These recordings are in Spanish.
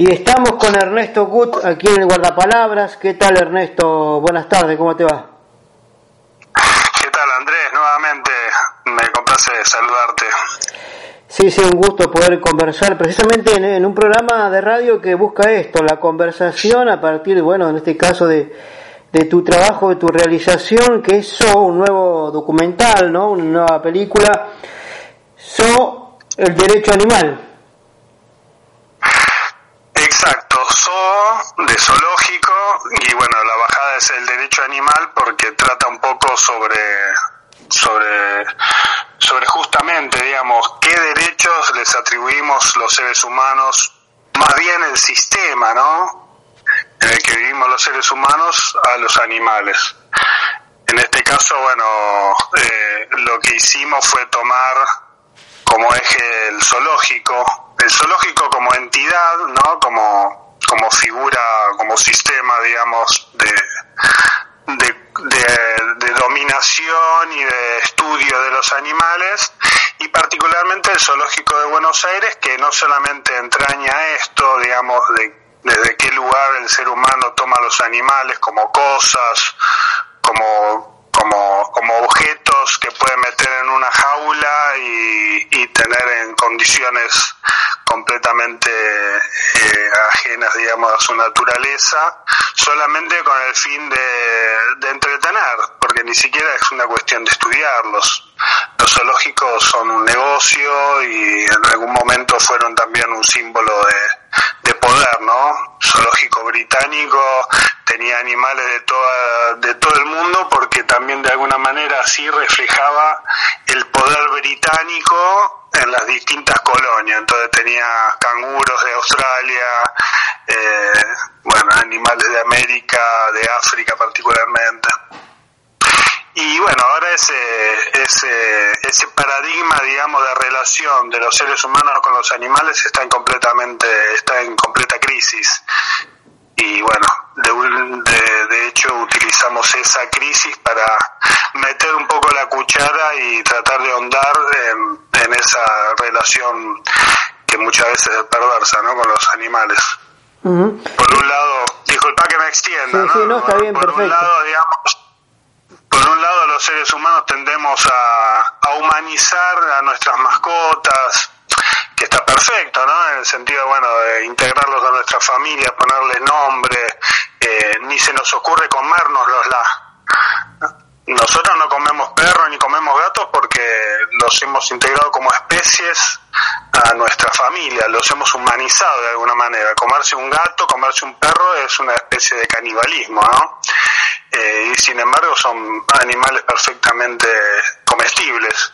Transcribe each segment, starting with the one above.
Y estamos con Ernesto Gut aquí en el Guardapalabras. ¿Qué tal Ernesto? Buenas tardes, ¿cómo te va? ¿Qué tal Andrés? Nuevamente me complace saludarte. Sí, sí, un gusto poder conversar precisamente en, un programa de radio que busca esto, la conversación a partir, bueno, en este caso de, de tu trabajo, de tu realización, que es So, un nuevo documental, ¿no? Una nueva película, So, el derecho animal. De zoológico y bueno, la bajada es el derecho animal porque trata un poco sobre sobre sobre justamente, digamos, qué derechos les atribuimos los seres humanos, más bien el sistema, ¿no? en el que vivimos los seres humanos a los animales. En este caso, bueno, eh, lo que hicimos fue tomar como eje el zoológico, el zoológico como entidad, ¿no? Como, como figura, como sistema, digamos, de, de, dominación y de estudio de los animales, y particularmente el zoológico de Buenos Aires, que no solamente entraña esto, digamos, de desde qué lugar el ser humano toma los animales como cosas, como, como, como objetos que puede meter en una jaula y, tener en condiciones completamente eh, ajenas, digamos, a su naturaleza, solamente con el fin de entretener, porque ni siquiera es una cuestión de estudiarlos. Los zoológicos son un negocio y en algún momento fueron también un símbolo de, de poder, ¿no? Zoológico británico tenía animales de toda, de todo el mundo porque también de alguna manera así reflejaba el poder británico en las distintas colonias. Entonces tenía canguros de Australia, eh, bueno, animales de América, de África particularmente. Y bueno, ahora ese, ese, ese paradigma, digamos, de relación de los seres humanos con los animales está en completamente, está en completa crisis. Y bueno, de, de, hecho utilizamos esa crisis para meter un poco la cuchara y tratar de ahondar en, en esa relación que muchas veces es perversa, ¿no? Con los animales. Por un lado, disculpa que me extienda, ¿no? Sí, no, está bien, por un lado, digamos, por un lado los seres humanos tendemos a, humanizar a nuestras mascotas, que está perfecto, ¿no? En el sentido, bueno, de integrarlos a nuestra familia, ponerles nombre, eh, ni se nos ocurre comérnoslos la. Nosotros no comemos perros ni comemos gatos porque los hemos integrado como especies a nuestra familia, los hemos humanizado de alguna manera. Comerse un gato, comerse un perro es una especie de canibalismo, ¿no? Eh, y sin embargo son animales perfectamente comestibles.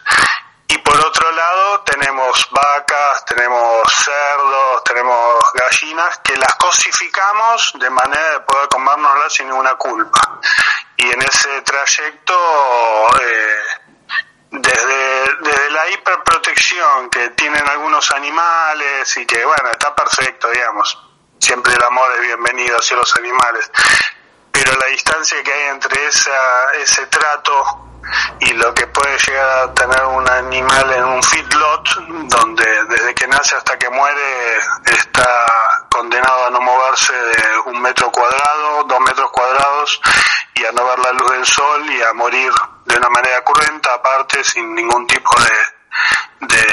Y por otro lado tenemos vacas, tenemos cerdos, tenemos gallinas que las cosificamos de manera de poder comérnoslas sin ninguna culpa. Y en ese trayecto, eh, desde, desde la hiperprotección que tienen algunos animales y que bueno, está perfecto, digamos. Siempre el amor es bienvenido hacia los animales pero la distancia que hay entre esa, ese trato y lo que puede llegar a tener un animal en un feedlot, donde desde que nace hasta que muere está condenado a no moverse de un metro cuadrado, dos metros cuadrados, y a no ver la luz del sol y a morir de una manera cruenta, aparte, sin ningún tipo de, de,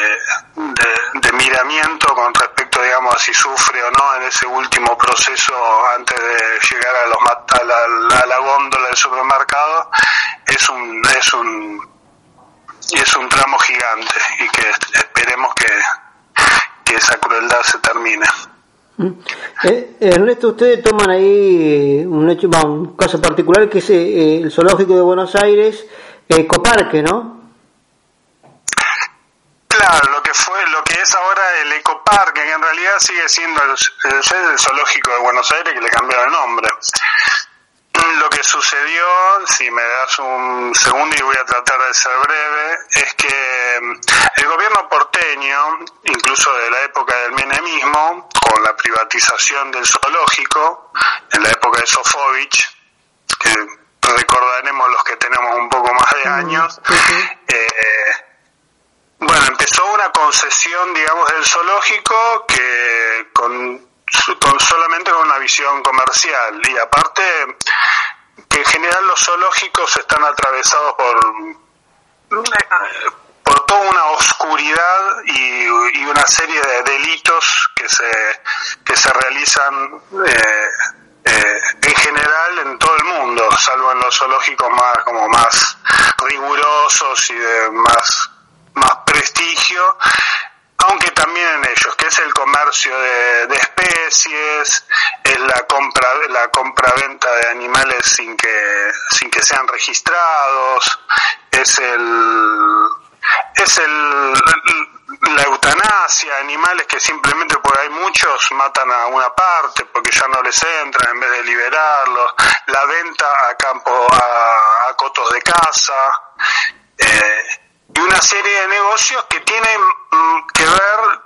de, miramiento con respecto, digamos, a si sufre o no en ese último proceso antes de llegar a, los, a, la, a la góndola del supermercado, es un, es un, es un tramo gigante y que esperemos que, que esa crueldad se termine. Mm. Eh, Ernesto, ustedes toman ahí un hecho, un caso particular que es eh, el zoológico de Buenos Aires, Ecoparque, ¿no? Claro, lo que fue, lo que es ahora el ecoparque, que en realidad sigue siendo el, el, zoológico de Buenos Aires, que le cambiaron el nombre. Lo que sucedió, si me das un segundo y voy a tratar de ser breve, es que mm, el gobierno porteño, incluso de la época del menemismo, con la privatización del zoológico, en la época de Sofovich, que recordaremos los que tenemos un poco más de años, eh, bueno, empezó una concesión, digamos, del zoológico que con con solamente con una visión comercial. Y aparte que en general los zoológicos están atravesados por por toda una oscuridad y, una serie de delitos que se que se realizan eh, eh, en general en todo el mundo salvo en los zoológicos más como más rigurosos y de más aunque también en ellos, que es el comercio de, especies, es la compra la compra-venta de animales sin que sin que sean registrados, es el es el la eutanasia, animales que simplemente porque hay muchos matan a una parte porque ya no les entran en vez de liberarlos, la venta a campo a, a cotos de caza, eh, y una serie de negocios que tienen mm, que ver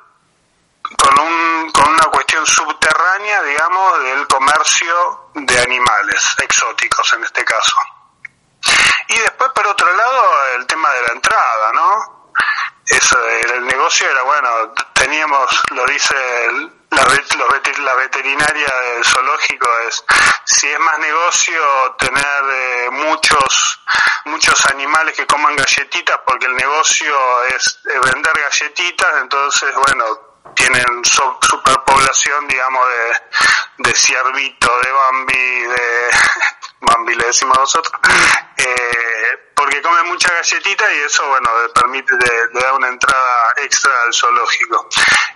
con, un, con una cuestión subterránea, digamos, del comercio de animales exóticos en este caso. Y después, por otro lado, el tema de la entrada, ¿no? Eso, el negocio era, bueno, teníamos, lo dice el, la, veterinaria del zoológico es si es más negocio tener eh, muchos muchos animales que coman galletitas porque el negocio es, vender galletitas entonces bueno tienen superpoblación digamos de, de ciervito de bambi de bambi le decimos nosotros eh, porque comen mucha galletita y eso bueno le permite le, da una entrada extra al zoológico.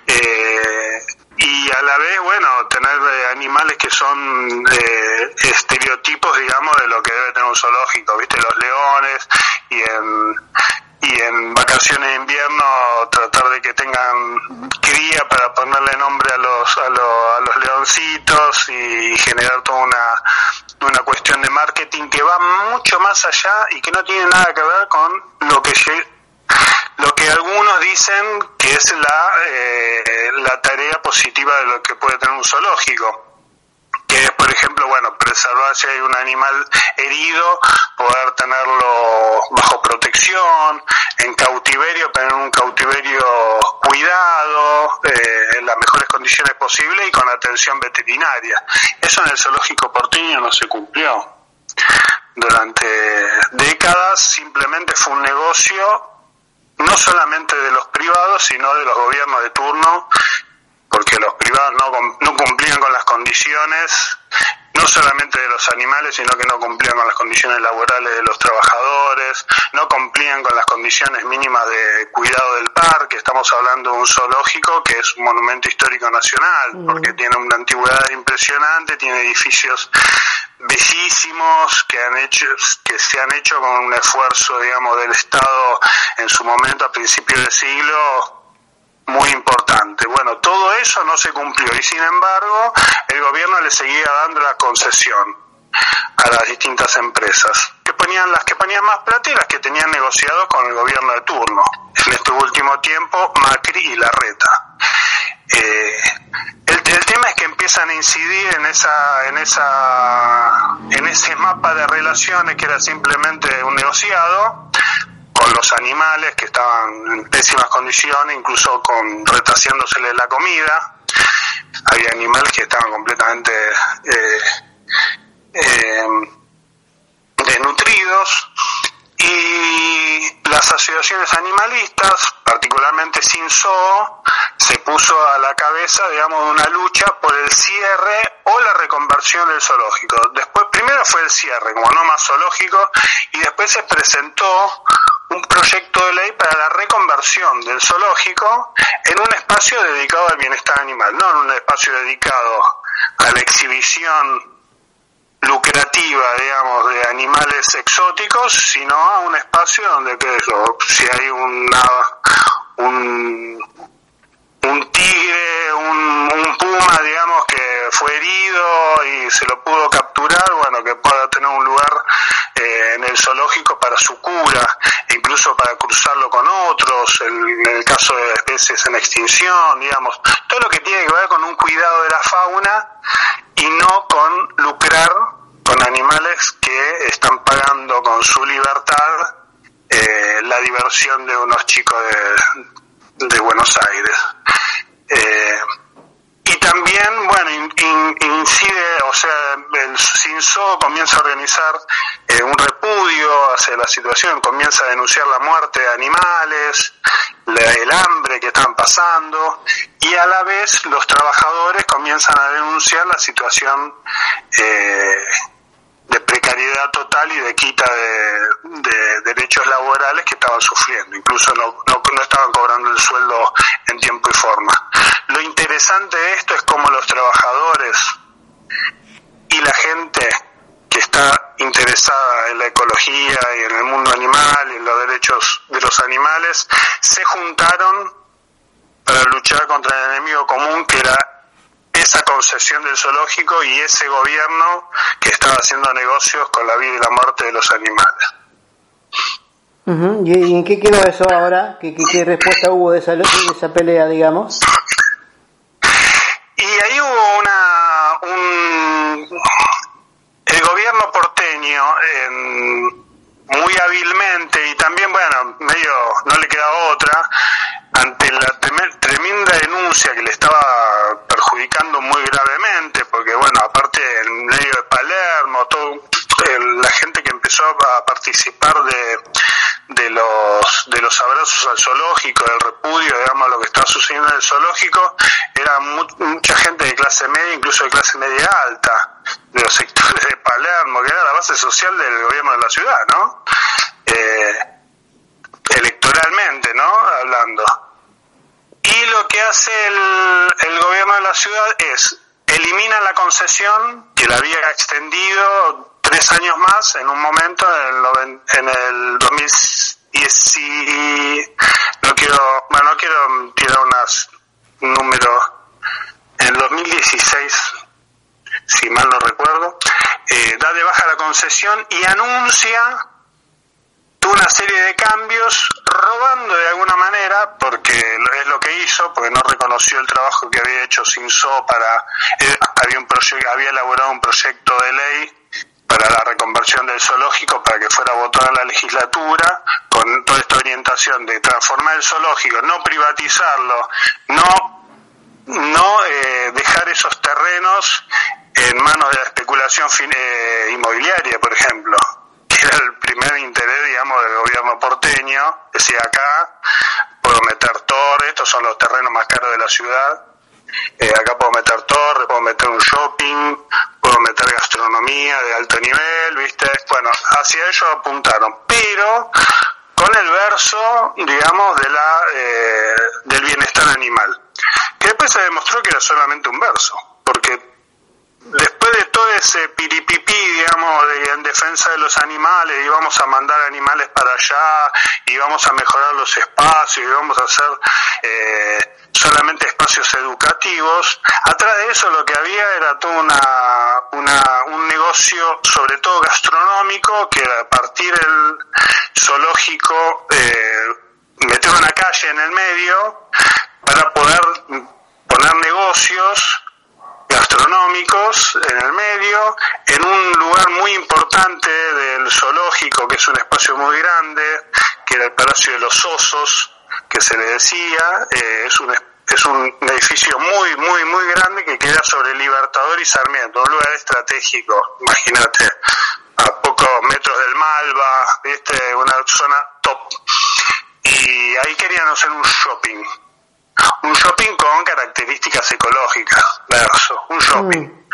Eh, y a la vez, bueno, tener eh, animales que son eh, estereotipos, digamos, de lo que debe tener un zoológico, ¿viste? Los leones y en, y en vacaciones de invierno tratar de que tengan cría para ponerle nombre a los, a, a los leoncitos y generar toda una, una cuestión de marketing que va mucho más allá y que no tiene nada que ver con lo que lo que algunos dicen que es la, eh, la tarea positiva de lo que puede tener un zoológico que es, por ejemplo, bueno, preservar si hay un animal herido, poder tenerlo bajo protección, en cautiverio, tener un cautiverio cuidado, eh, en las mejores condiciones posibles y con atención veterinaria. Eso en el zoológico porteño no se cumplió. Durante décadas simplemente fue un negocio no solamente de los privados, sino de los gobiernos de turno, porque los privados no, no cumplían con las condiciones, no solamente de los animales, sino que no cumplían con las condiciones laborales de los trabajadores, no cumplían con las condiciones mínimas de cuidado del parque, estamos hablando de un zoológico que es un monumento histórico nacional, mm. porque tiene una antigüedad impresionante, tiene edificios bellísimos que han hecho que se han hecho con un esfuerzo digamos del Estado en su momento a principios del siglo muy importante. Bueno, todo eso no se cumplió y sin embargo el gobierno le seguía dando la concesión a las distintas empresas que ponían las que ponían más plata y las que tenían negociados con el gobierno de turno. En este último tiempo Macri y Larreta. Eh, es que empiezan a incidir en esa, en esa, en ese mapa de relaciones que era simplemente un negociado con los animales que estaban en pésimas condiciones, incluso con retaseándosele la comida. Había animales que estaban completamente eh, eh, desnutridos y las asociaciones animalistas, particularmente Sin Zoo, se puso a la cabeza, digamos, una lucha por el cierre o la reconversión del zoológico. Después, primero fue el cierre, como no más zoológico, y después se presentó un proyecto de ley para la reconversión del zoológico en un espacio dedicado al bienestar animal, no en un espacio dedicado a la exhibición lucrativa, digamos, de animales exóticos, sino a un espacio donde, qué si hay un, tigre, un, un, puma, digamos, que fue herido y se lo pudo capturar, bueno, que pueda tener un lugar eh, en el zoológico para su cura, incluso para cruzarlo con otros, en, el caso de especies en extinción, digamos, todo lo que tiene que ver con un cuidado de la fauna y no con lucrar con animales que están pagando con su libertad eh, la diversión de unos chicos de, de Buenos Aires. Eh, y también, bueno, incide, o sea, el CINSO comienza a organizar eh, un repudio hacia la situación, comienza a denunciar la muerte de animales, el hambre que están pasando, y a la vez los trabajadores comienzan a denunciar la situación eh, de precariedad total y de quita de, derechos laborales que estaban sufriendo. Incluso no, no, no, estaban cobrando el sueldo en tiempo y forma. Lo interesante de esto es cómo los trabajadores y la gente que está interesada en la ecología y en el mundo animal y en los derechos de los animales se juntaron para luchar contra el enemigo común que era esa concesión del zoológico y ese gobierno que estaba haciendo negocios con la vida y la muerte de los animales. ¿Y en qué quedó eso ahora? ¿Qué, qué, respuesta hubo de esa, de esa pelea, digamos? Y ahí hubo una... Un, el gobierno porteño, muy hábilmente y también, bueno, medio no le queda otra, ante la tremenda denuncia que le estaba perjudicando muy gravemente, porque bueno, aparte en medio de Palermo, todo, la gente que empezó a participar de, de los de los abrazos al zoológico, del repudio, digamos, lo que estaba sucediendo en el zoológico, era mucha gente de clase media, incluso de clase media alta, de los sectores de Palermo, que era la base social del gobierno de la ciudad, ¿no? Eh, electoralmente, ¿no? Hablando. Lo que hace el, gobierno de la ciudad es elimina la concesión que la había extendido tres años más en un momento en el, en el 2010 no quiero bueno no quiero tirar unas números en el 2016 si mal no recuerdo eh, da de baja la concesión y anuncia una serie de cambios robando de alguna manera, porque es lo que hizo, porque no reconoció el trabajo que había hecho Sinso para, eh, había, un había elaborado un proyecto de ley para la reconversión del zoológico para que fuera votado en la legislatura con toda esta orientación de transformar el zoológico, no privatizarlo, no no eh, dejar esos terrenos en manos de la especulación eh, inmobiliaria, por ejemplo era el primer interés, digamos, del porteño. Decía acá, puedo meter torres, estos son los terrenos más caros de la ciudad. Eh, acá puedo meter torres, puedo meter un shopping, puedo meter gastronomía de alto nivel, ¿viste? Bueno, hacia ello apuntaron, pero con el verso, digamos, de la, eh, del bienestar animal, que después se demostró que era solamente un verso, porque después de todo ese piripipí, digamos, de, en defensa de los animales, y vamos a mandar animales para allá, y vamos a mejorar los espacios, y vamos a hacer eh, solamente espacios educativos, atrás de eso lo que había era todo una, una, un negocio, sobre todo gastronómico, que a partir del zoológico, eh, meter una calle en el medio para poder poner negocios gastronómicos en el medio, en un lugar muy importante del zoológico, que es un espacio muy grande, que era el Palacio de los Osos, que se le decía, eh, es un es un edificio muy, muy, muy grande que queda sobre Libertador y Sarmiento, un lugar estratégico, imagínate, a pocos metros del Malva, ¿viste? una zona top. Y ahí querían hacer un shopping un shopping con características ecológicas, verso, un shopping. Mm.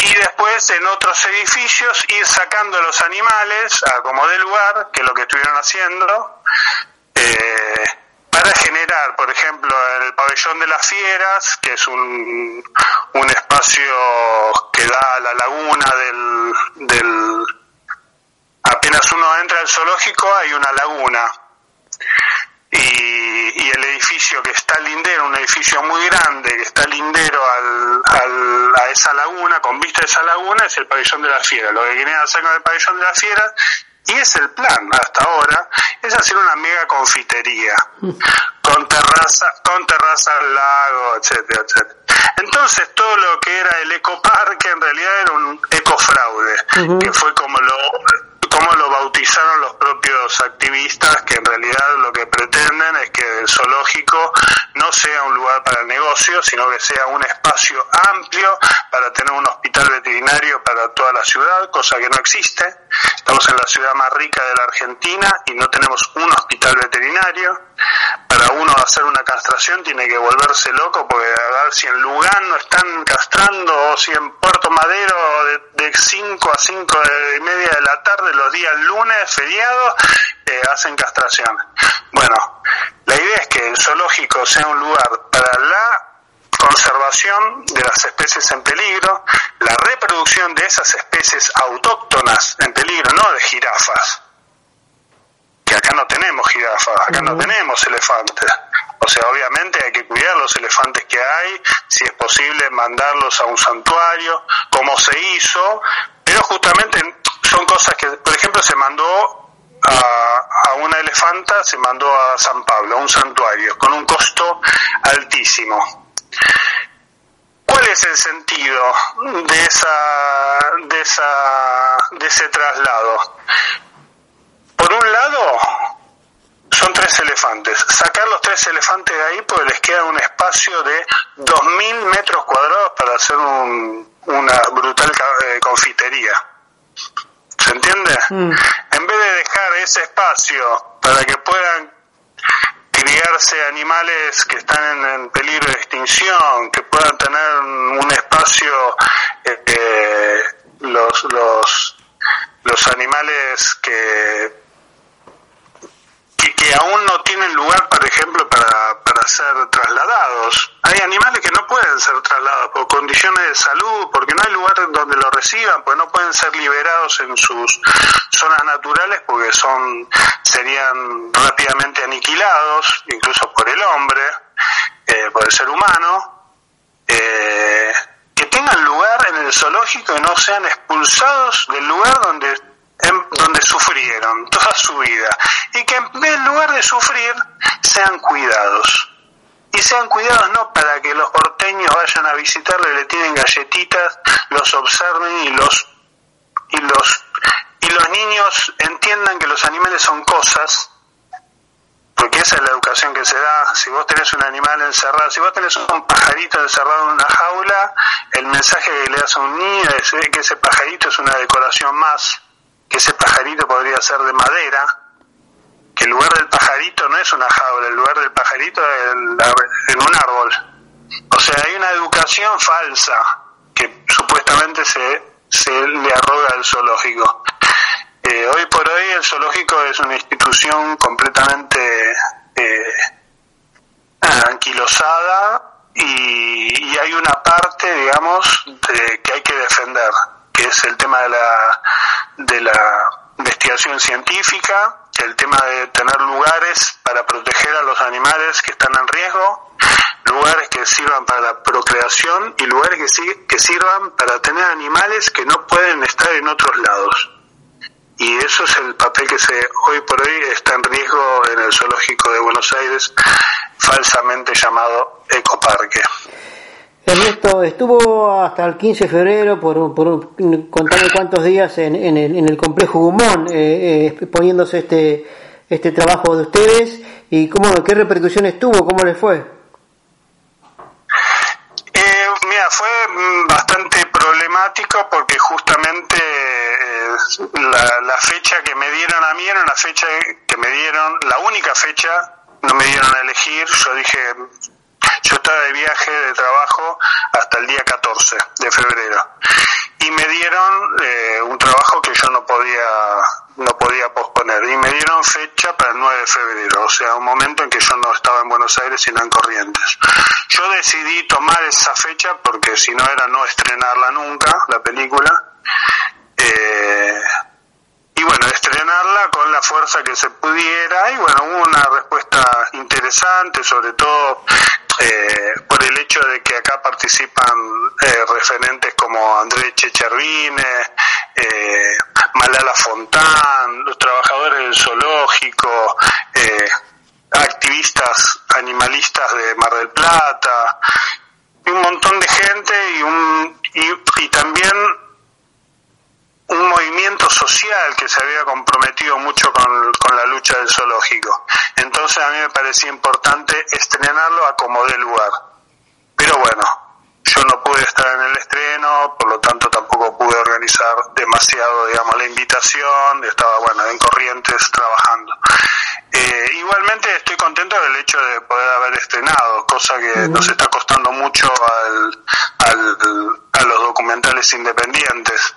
Y después en otros edificios ir sacando los animales a como de lugar, que es lo que estuvieron haciendo, eh, para generar, por ejemplo, el pabellón de las fieras, que es un, un espacio que da a la laguna del, del... Apenas uno entra al zoológico hay una laguna y, el edificio que está lindero, un edificio muy grande que está lindero al, al, a esa laguna, con vista a esa laguna, es el pabellón de la fiera. Lo que quieren hacer con el pabellón de la fiera, y es el plan hasta ahora, es hacer una mega confitería, con terraza, con terraza al lago, etcétera, etcétera. Entonces todo lo que era el ecoparque en realidad era un ecofraude, que fue como lo, como lo bautizaron los propios activistas que en realidad lo que pretenden es que el zoológico no sea un lugar para el negocio, sino que sea un espacio amplio para tener un hospital veterinario para toda la ciudad, cosa que no existe. Estamos en la ciudad más rica de la Argentina y no tenemos un hospital veterinario. Para uno hacer una castración tiene que volverse loco porque a ver si en Lugano están castrando o si en Puerto Madero de 5 a 5 y media de la tarde los días lunes, feriados, eh, hacen castración. Bueno, la idea es que el zoológico sea un lugar para la conservación de las especies en peligro, la reproducción de esas especies autóctonas en peligro, no de jirafas, que acá no tenemos jirafas, acá no tenemos elefantes. O sea, obviamente hay que cuidar los elefantes que hay, si es posible mandarlos a un santuario, como se hizo, pero justamente son cosas que, por ejemplo, se mandó a, a, una elefanta, se mandó a San Pablo, a un santuario, con un costo altísimo. ¿Cuál es el sentido de esa, de esa, de ese traslado? Lado, son tres elefantes. Sacar los tres elefantes de ahí, pues les queda un espacio de 2.000 metros cuadrados para hacer un, una brutal eh, confitería. ¿Se entiende? Mm. En vez de dejar ese espacio para que puedan criarse animales que están en, peligro de extinción, que puedan tener un espacio, eh, eh, los, los, los animales que que aún no tienen lugar, por ejemplo, para, para ser trasladados. Hay animales que no pueden ser trasladados por condiciones de salud, porque no hay lugar donde lo reciban, pues no pueden ser liberados en sus zonas naturales porque son serían rápidamente aniquilados, incluso por el hombre, eh, por el ser humano. Eh, que tengan lugar en el zoológico y no sean expulsados del lugar donde donde sufrieron toda su vida y que en lugar de sufrir sean cuidados y sean cuidados no para que los porteños vayan a visitarlo y le tienen galletitas, los observen y los y los y los niños entiendan que los animales son cosas porque esa es la educación que se da. Si vos tenés un animal encerrado, si vos tenés un pajarito encerrado en una jaula, el mensaje que le das a un niño es que ese pajarito es una decoración más que ese pajarito podría ser de madera, que el lugar del pajarito no es una jaula, el lugar del pajarito es en un árbol. O sea, hay una educación falsa que supuestamente se, se le arroga al zoológico. Eh, hoy por hoy el zoológico es una institución completamente eh, anquilosada y, y, hay una parte, digamos, de, que hay que defender que es el tema de la, de la investigación científica, el tema de tener lugares para proteger a los animales que están en riesgo, lugares que sirvan para la procreación y lugares que, que sirvan para tener animales que no pueden estar en otros lados. Y eso es el papel que se hoy por hoy está en riesgo en el zoológico de Buenos Aires, falsamente llamado ecoparque. Ernesto, estuvo hasta el 15 de febrero, por, por contarme cuántos días en, en, el, en el complejo Gumón, eh, eh, poniéndose este, este trabajo de ustedes y cómo, qué repercusiones tuvo, cómo les fue. Eh, mira, fue bastante problemático porque justamente la, la fecha que me dieron a mí era una fecha que me dieron, la única fecha, no me dieron a elegir, yo dije yo estaba de viaje de trabajo hasta el día 14 de febrero y me dieron eh, un trabajo que yo no podía no podía posponer y me dieron fecha para el 9 de febrero, o sea, un momento en que yo no estaba en Buenos Aires sino en Corrientes. Yo decidí tomar esa fecha porque si no era no estrenarla nunca, la película. Eh, bueno, estrenarla con la fuerza que se pudiera y bueno, hubo una respuesta interesante, sobre todo eh, por el hecho de que acá participan eh, referentes como Andrés Checharvine, eh, Malala Fontán, los trabajadores del zoológico, activistas animalistas de Mar del Plata, un montón de gente y, un, y también un movimiento social que se había comprometido mucho con, con la lucha del zoológico. Entonces a mí me parecía importante estrenarlo a como dé lugar. Pero bueno, yo no pude estar en el estreno, por lo tanto tampoco pude organizar demasiado, digamos, la invitación, estaba, bueno, en Corrientes trabajando. Eh, igualmente estoy contento del hecho de poder haber estrenado, cosa que nos está costando mucho al, a los documentales independientes.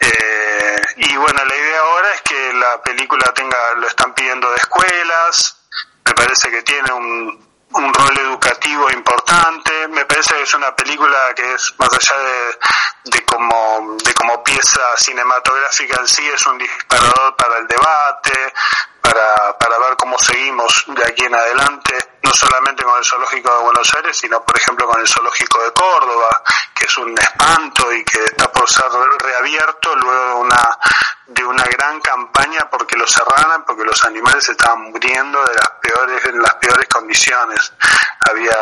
Eh, y bueno, la idea ahora es que la película tenga, lo están pidiendo de escuelas, me parece que tiene un, un rol educativo importante. Me parece que es una película que es más allá de, de como de como pieza cinematográfica en sí es un disparador para el debate, para, para ver cómo seguimos de aquí en adelante, no solamente con el zoológico de Buenos Aires, sino por ejemplo con el zoológico de Córdoba, que es un espanto y que está por ser reabierto luego de una de una gran campaña porque lo cerraran, porque los animales estaban muriendo de las peores en las peores condiciones. Había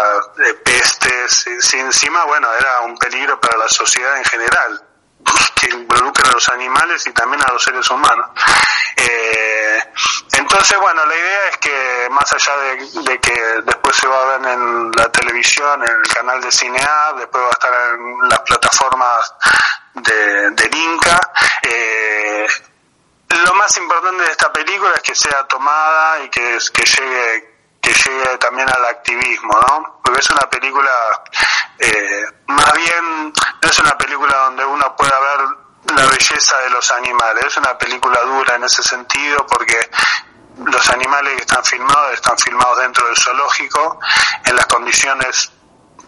eh, pestes, y encima bueno, era un peligro para la sociedad en general que involucran a los animales y también a los seres humanos. Eh, entonces, bueno, la idea es que más allá de, que después se va a ver en la televisión, en el canal de Cinear, después va a estar en las plataformas de, del Inca, eh, lo más importante de esta película es que sea tomada y que, que llegue que llegue también al activismo, ¿no? Porque es una película, eh, más bien, no es una película donde uno pueda ver la belleza de los animales, es una película dura en ese sentido porque los animales que están filmados están filmados dentro del zoológico, en las condiciones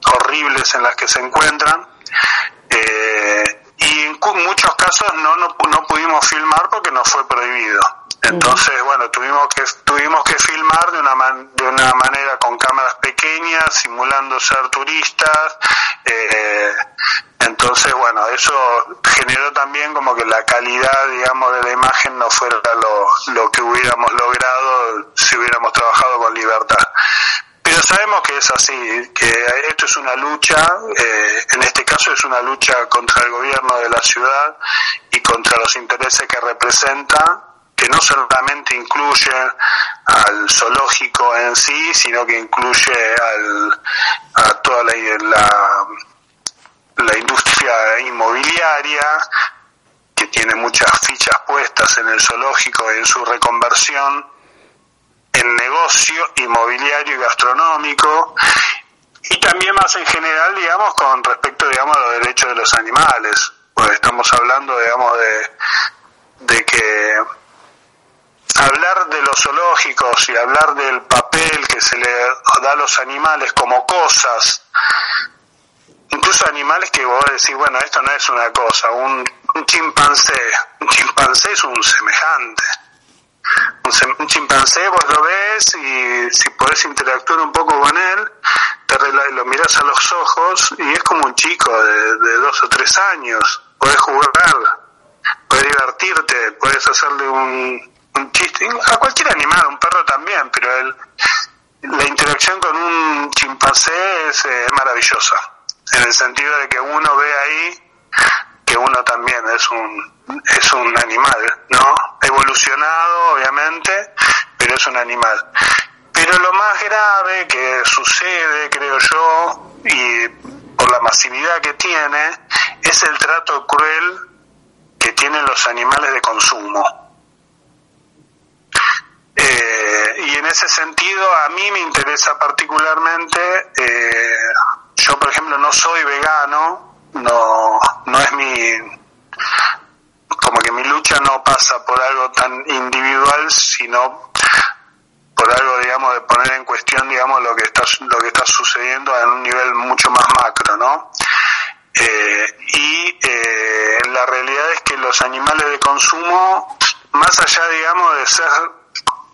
horribles en las que se encuentran. Eh, y en muchos casos no, no, no pudimos filmar porque nos fue prohibido. Entonces, bueno, tuvimos que tuvimos que filmar de una de una manera con cámaras pequeñas, simulando ser turistas. Eh, entonces, bueno, eso generó también como que la calidad, digamos, de la imagen no fuera lo, lo que hubiéramos logrado si hubiéramos trabajado con libertad. Pero sabemos que es así, que esto es una lucha, eh, en este caso es una lucha contra el gobierno de la ciudad y contra los intereses que representa que no solamente incluye al zoológico en sí, sino que incluye al, a toda la, la, industria inmobiliaria, que tiene muchas fichas puestas en el zoológico, en su reconversión en negocio inmobiliario y gastronómico, y también más en general, digamos, con respecto, digamos, a los derechos de los animales. Pues estamos hablando, digamos, de, de que hablar de los zoológicos y hablar del papel que se le da a los animales como cosas, incluso animales que vos decís, bueno, esto no es una cosa, un, chimpancé, un chimpancé es un semejante. Un, chimpancé vos lo ves y si podés interactuar un poco con él, te lo miras a los ojos y es como un chico de, de dos o tres años. Puedes jugar, puedes divertirte, puedes hacerle un, chiste, a cualquier animal, un perro también, pero el, la interacción con un chimpancé es eh, maravillosa, en el sentido de que uno ve ahí que uno también es un, es un animal, ¿no? Evolucionado, obviamente, pero es un animal. Pero lo más grave que sucede, creo yo, y por la masividad que tiene, es el trato cruel que tienen los animales de consumo. Eh, y en ese sentido a mí me interesa particularmente, eh, yo por ejemplo no soy vegano, no, no es mi, como que mi lucha no pasa por algo tan individual, sino por algo, digamos, de poner en cuestión, digamos, lo que está, lo que está sucediendo en un nivel mucho más macro, ¿no? Eh, y la realidad es que los animales de consumo, más allá, digamos, de ser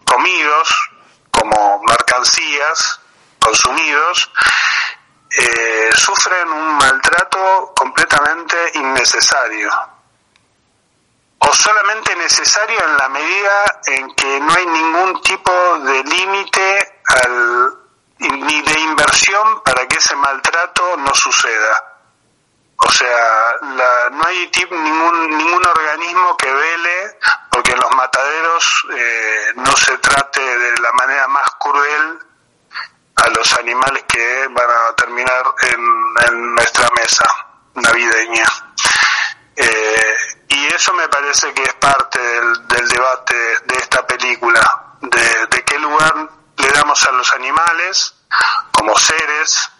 comidos como mercancías, consumidos, eh, sufren un maltrato completamente innecesario o solamente necesario en la medida en que no hay ningún tipo de límite ni de inversión para que ese maltrato no suceda. O sea, no hay ningún, ningún organismo que vele porque en los mataderos eh, no se trate de la manera más cruel a los animales que van a terminar en, nuestra mesa navideña. Eh, y eso me parece que es parte del, debate de esta película, de qué lugar le damos a los animales como seres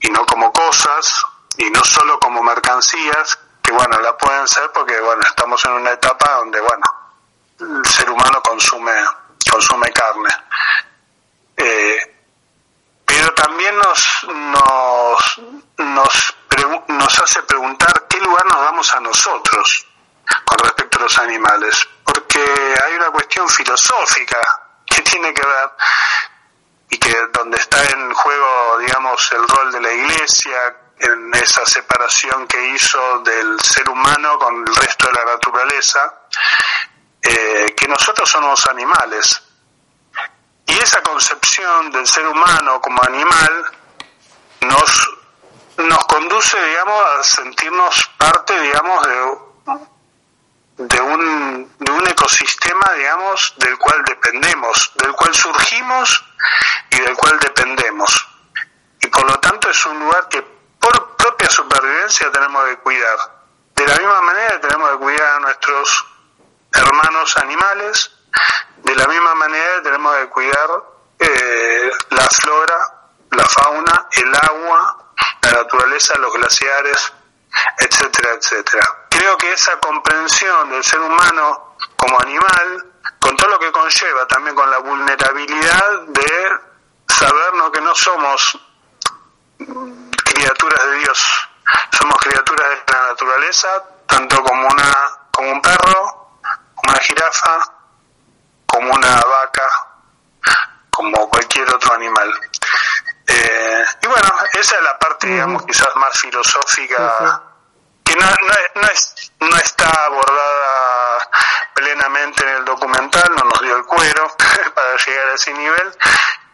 y no como cosas y no solo como mercancías que bueno la pueden ser porque bueno estamos en una etapa donde bueno el ser humano consume consume carne. Eh, pero también nos nos nos, nos hace preguntar qué lugar nos damos a nosotros con respecto a los animales porque hay una cuestión filosófica que tiene que ver que donde está en juego, digamos, el rol de la Iglesia en esa separación que hizo del ser humano con el resto de la naturaleza, eh, que nosotros somos animales. Y esa concepción del ser humano como animal nos, nos conduce, digamos, a sentirnos parte, digamos, de, de un, de un ecosistema, digamos, del cual dependemos, del cual surgimos y del cual dependemos. Y por lo tanto es un lugar que por propia supervivencia tenemos que cuidar. De la misma manera tenemos que cuidar a nuestros hermanos animales, de la misma manera tenemos que cuidar eh, la flora, la fauna, el agua, la naturaleza, los glaciares, etcétera, etcétera. Creo que esa comprensión del ser humano como animal, con todo lo que conlleva, también con la vulnerabilidad de sabernos que no somos criaturas de Dios, somos criaturas de la naturaleza, tanto como una como un perro, como una jirafa, como una vaca, como cualquier otro animal. Eh, y bueno, esa es la parte, digamos, quizás más filosófica, que no, no, es, no está abordada plenamente en el documental, no nos dio el cuero para llegar a ese nivel,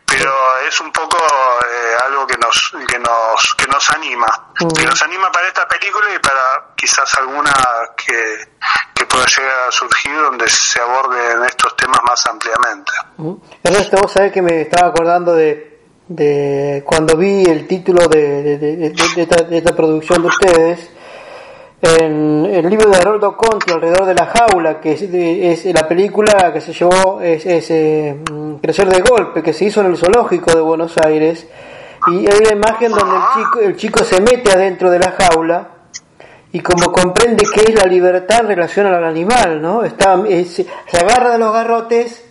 pero es un poco eh, algo que nos que nos que nos anima. Que nos anima para esta película y para quizás alguna que, que pueda llegar a surgir donde se aborden estos temas más ampliamente. Ernesto vos sabés que me estaba acordando de, de cuando vi el título de, de esta producción de ustedes en el libro de Haroldo Conti, Alrededor de la Jaula, que es, la película que se llevó, es, eh, Crecer de Golpe, que se hizo en el Zoológico de Buenos Aires, y hay una imagen donde el chico, el chico se mete adentro de la jaula y como comprende qué es la libertad en relación al animal, ¿no? Está, se agarra de los garrotes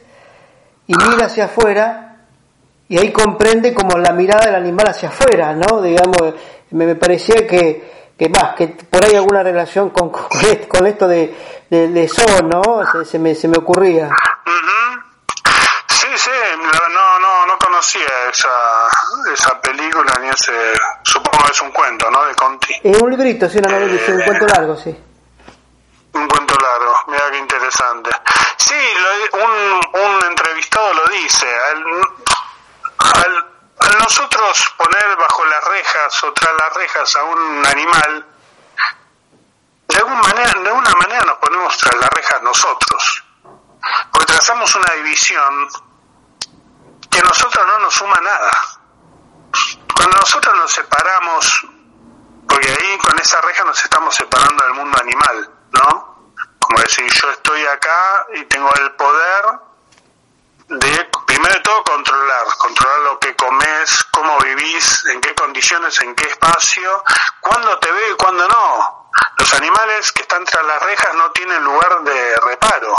y mira hacia afuera y ahí comprende como la mirada del animal hacia afuera, ¿no? Digamos, me parecía que que más, que por ahí alguna relación con, con, esto de, de, de ¿no? Se, me, se me ocurría. Sí, sí, no, no, no conocía esa, esa película ni ese, supongo que es un cuento, ¿no? De Conti. Es un librito, sí, una novela, un cuento largo, sí. Un cuento largo, mira qué interesante. Sí, un, un entrevistado lo dice, al al nosotros poner bajo las rejas o tras las rejas a un animal, de alguna manera, de una manera nos ponemos tras las rejas nosotros, porque trazamos una división que a nosotros no nos suma nada. Cuando nosotros nos separamos, porque ahí con esa reja nos estamos separando del mundo animal, ¿no? Como decir, yo estoy acá y tengo el poder de, primero de todo, controlar, controlar lo que comes, cómo vivís, en qué condiciones, en qué espacio, cuándo te veo y cuándo no. Los animales que están tras las rejas no tienen lugar de reparo.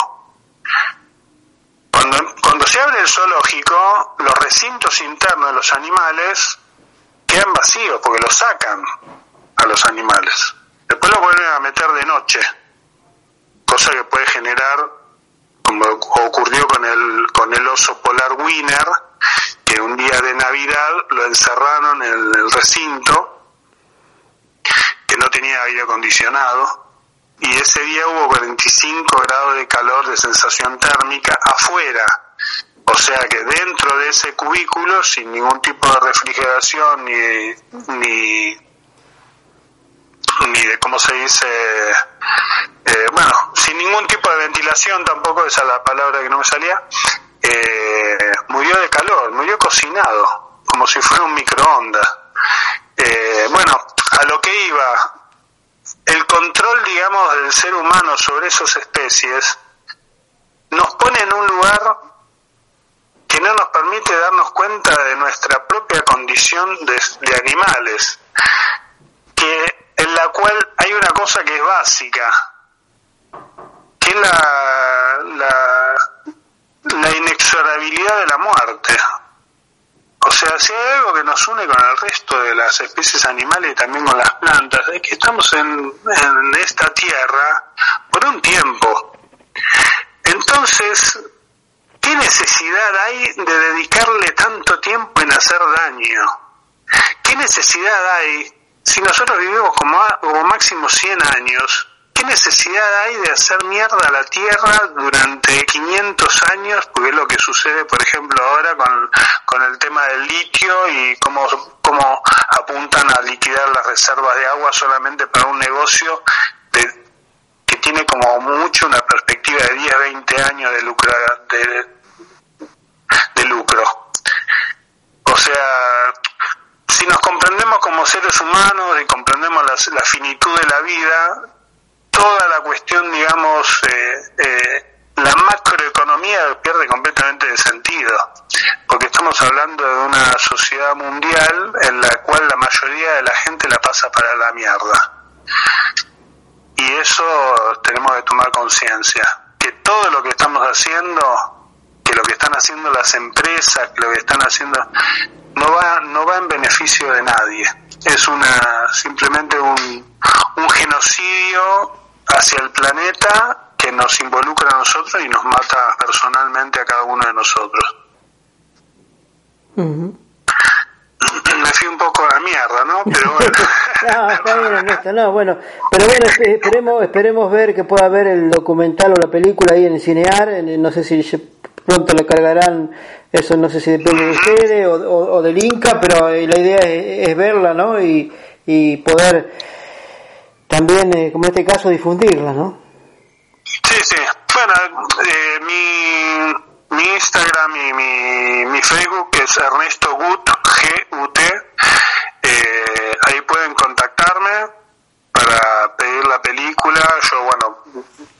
Cuando, cuando se abre el zoológico, los recintos internos de los animales quedan vacíos porque los sacan a los animales. Después los vuelven a meter de noche, cosa que puede generar como ocurrió con el, con el oso polar Winner, que un día de Navidad lo encerraron en el recinto, que no tenía aire acondicionado, y ese día hubo 45 grados de calor de sensación térmica afuera. O sea que dentro de ese cubículo, sin ningún tipo de refrigeración ni, ni, ni de cómo se dice, eh, bueno, sin ningún tipo de ventilación tampoco, esa es la palabra que no me salía, eh, murió de calor, murió cocinado, como si fuera un microondas. Eh, bueno, a lo que iba, el control, digamos, del ser humano sobre esas especies nos pone en un lugar que no nos permite darnos cuenta de nuestra propia condición de, animales, que en la cual hay una cosa que es básica, que es la, la, inexorabilidad de la muerte. O sea, si hay algo que nos une con el resto de las especies animales y también con las plantas, es que estamos en, en esta tierra por un tiempo. Entonces, ¿qué necesidad hay de dedicarle tanto tiempo en hacer daño? ¿Qué necesidad hay si nosotros vivimos como, máximo 100 años? ¿Qué necesidad hay de hacer mierda a la Tierra durante 500 años? Porque es lo que sucede, por ejemplo, ahora con, con el tema del litio y cómo, cómo apuntan a liquidar las reservas de agua solamente para un negocio de, que tiene como mucho una perspectiva de 10, 20 años de lucro. De, de lucro. O sea, si nos comprendemos como seres humanos y comprendemos la, finitud de la vida, toda la cuestión, digamos, eh, eh, la macroeconomía pierde completamente de sentido, porque estamos hablando de una sociedad mundial en la cual la mayoría de la gente la pasa para la mierda. Y eso tenemos que tomar conciencia, que todo lo que estamos haciendo, lo que están haciendo las empresas, que lo que están haciendo, no va, no va en beneficio de nadie. Es una simplemente un, un genocidio hacia el planeta que nos involucra a nosotros y nos mata personalmente a cada uno de nosotros. Me fui un poco a la mierda, ¿no? Pero bueno. no, está bien, Ernesto, no, bueno. Pero bueno, esperemos, esperemos ver que pueda ver el documental o la película ahí en Cinear. No sé si pronto le cargarán, eso no sé si depende de ustedes o, o, del Inca, pero eh, la idea es, verla, ¿no? Y, y poder también, eh, como en este caso, difundirla, ¿no? Sí, sí. Bueno, eh, mi, mi Instagram y mi, mi Facebook es Ernesto Gut, G-U-T. Eh, ahí pueden contactarme para pedir la película. Yo, bueno,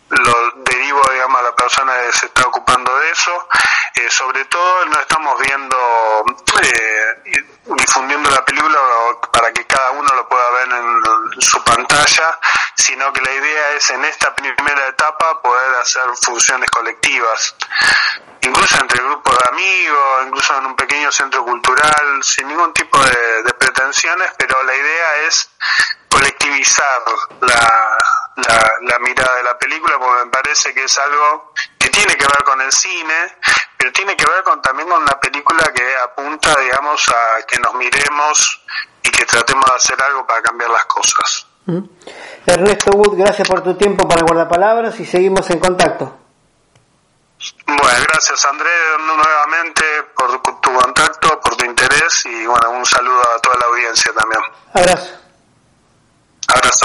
lo derivo, digamos, a la persona que se está ocupando de Eh, sobre todo no estamos viendo, eh, difundiendo la película para que cada uno lo pueda ver en su pantalla, sino que la idea es en esta primera etapa poder hacer funciones colectivas, incluso entre grupos de amigos, incluso en un pequeño centro cultural, sin ningún tipo de pretensiones, pero la idea es colectivizar la, la, la, mirada de la película porque me parece que es algo que tiene que ver con el cine, pero tiene que ver con también con una película que apunta, digamos, a que nos miremos y que tratemos de hacer algo para cambiar las cosas. Mm. Ernesto Wood, gracias por tu tiempo para guardar palabras y seguimos en contacto. Bueno, gracias Andrés nuevamente por tu contacto, por tu interés y bueno, un saludo a toda la audiencia también. Abrazo. Abrazo.